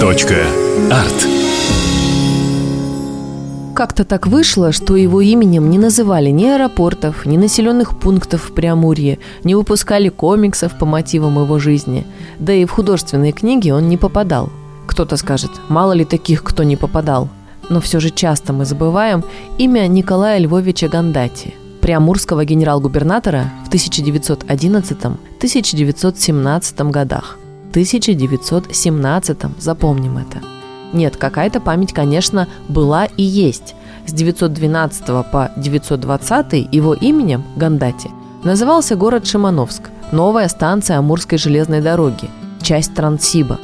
Арт. Как-то так вышло, что его именем не называли ни аэропортов, ни населенных пунктов в Преамурье, не выпускали комиксов по мотивам его жизни. Да и в художественные книги он не попадал. Кто-то скажет, мало ли таких, кто не попадал. Но все же часто мы забываем имя Николая Львовича Гандати, преамурского генерал-губернатора в 1911-1917 годах. 1917, запомним это. Нет, какая-то память, конечно, была и есть. С 912 по 920 его именем, Гандати, назывался город Шимановск, новая станция Амурской железной дороги, часть Транссиба.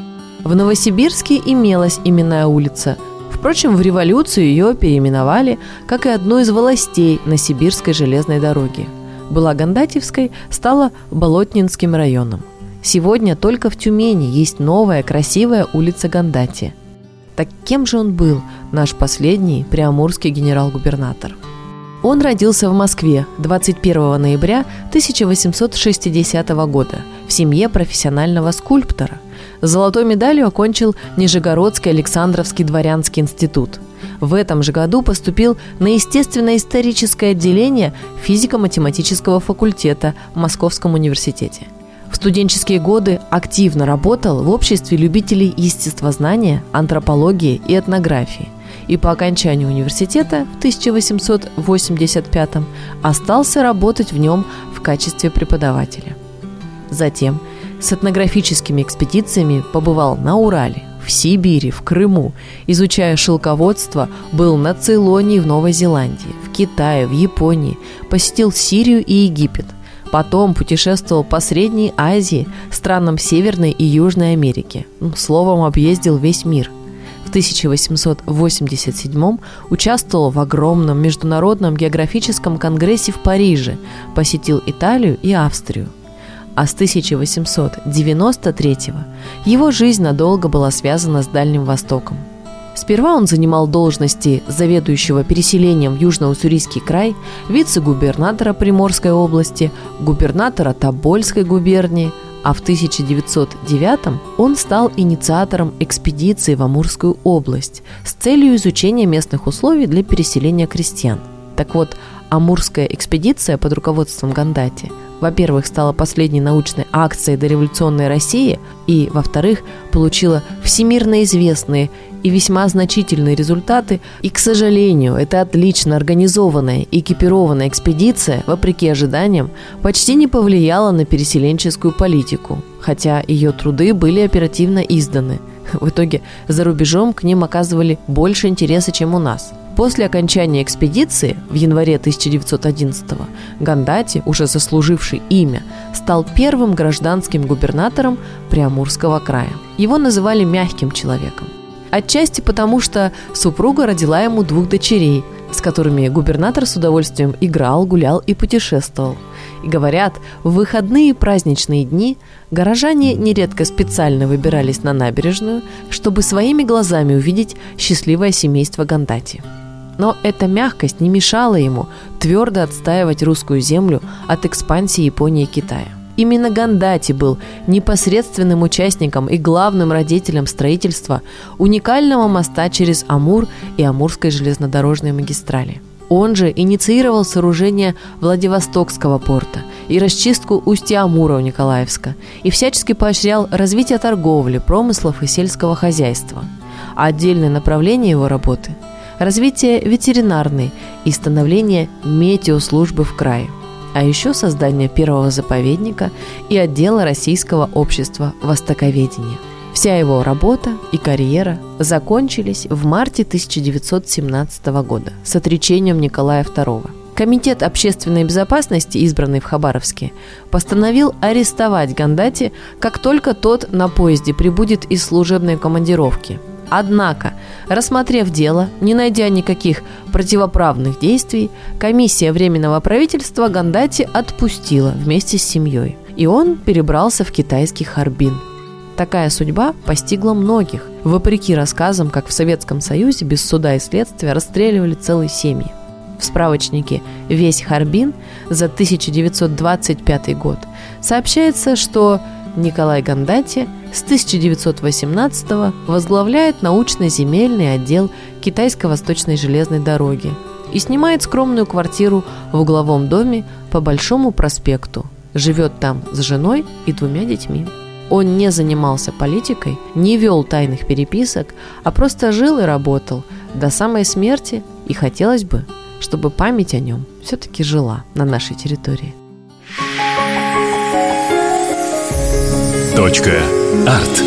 В Новосибирске имелась именная улица. Впрочем, в революцию ее переименовали, как и одну из властей на Сибирской железной дороге. Была Гандатьевской, стала Болотнинским районом – Сегодня только в Тюмени есть новая красивая улица Гандати. Так кем же он был, наш последний приамурский генерал-губернатор? Он родился в Москве 21 ноября 1860 года в семье профессионального скульптора. Золотой медалью окончил Нижегородский Александровский дворянский институт. В этом же году поступил на естественно-историческое отделение физико-математического факультета в Московском университете – в студенческие годы активно работал в обществе любителей естествознания, антропологии и этнографии. И по окончанию университета в 1885 остался работать в нем в качестве преподавателя. Затем с этнографическими экспедициями побывал на Урале, в Сибири, в Крыму, изучая шелководство, был на Цейлоне и в Новой Зеландии, в Китае, в Японии, посетил Сирию и Египет – Потом путешествовал по Средней Азии, странам Северной и Южной Америки. Ну, словом, объездил весь мир. В 1887 участвовал в огромном международном географическом конгрессе в Париже, посетил Италию и Австрию. А с 1893 его жизнь надолго была связана с Дальним Востоком – Сперва он занимал должности заведующего переселением в Южно-Уссурийский край, вице-губернатора Приморской области, губернатора Тобольской губернии, а в 1909 он стал инициатором экспедиции в Амурскую область с целью изучения местных условий для переселения крестьян. Так вот, Амурская экспедиция под руководством Гандати – во-первых, стала последней научной акцией дореволюционной России, и, во-вторых, получила всемирно известные и весьма значительные результаты, и, к сожалению, эта отлично организованная, экипированная экспедиция, вопреки ожиданиям, почти не повлияла на переселенческую политику, хотя ее труды были оперативно изданы. В итоге за рубежом к ним оказывали больше интереса, чем у нас – После окончания экспедиции в январе 1911-го Гандати, уже заслуживший имя, стал первым гражданским губернатором Приамурского края. Его называли «мягким человеком». Отчасти потому, что супруга родила ему двух дочерей, с которыми губернатор с удовольствием играл, гулял и путешествовал. И говорят, в выходные и праздничные дни горожане нередко специально выбирались на набережную, чтобы своими глазами увидеть счастливое семейство Гандати. Но эта мягкость не мешала ему твердо отстаивать русскую землю от экспансии Японии и Китая. Именно Гандати был непосредственным участником и главным родителем строительства уникального моста через Амур и Амурской железнодорожной магистрали. Он же инициировал сооружение Владивостокского порта и расчистку устья Амура у Николаевска и всячески поощрял развитие торговли, промыслов и сельского хозяйства. А отдельное направление его работы – развитие ветеринарной и становление метеослужбы в крае, а еще создание первого заповедника и отдела Российского общества востоковедения. Вся его работа и карьера закончились в марте 1917 года с отречением Николая II. Комитет общественной безопасности, избранный в Хабаровске, постановил арестовать Гандати, как только тот на поезде прибудет из служебной командировки – Однако, рассмотрев дело, не найдя никаких противоправных действий, комиссия Временного правительства Гандати отпустила вместе с семьей. И он перебрался в китайский Харбин. Такая судьба постигла многих, вопреки рассказам, как в Советском Союзе без суда и следствия расстреливали целые семьи. В справочнике «Весь Харбин» за 1925 год сообщается, что Николай Гандати с 1918 возглавляет научно-земельный отдел Китайско-Восточной железной дороги и снимает скромную квартиру в угловом доме по Большому проспекту. Живет там с женой и двумя детьми. Он не занимался политикой, не вел тайных переписок, а просто жил и работал до самой смерти, и хотелось бы, чтобы память о нем все-таки жила на нашей территории. Арт.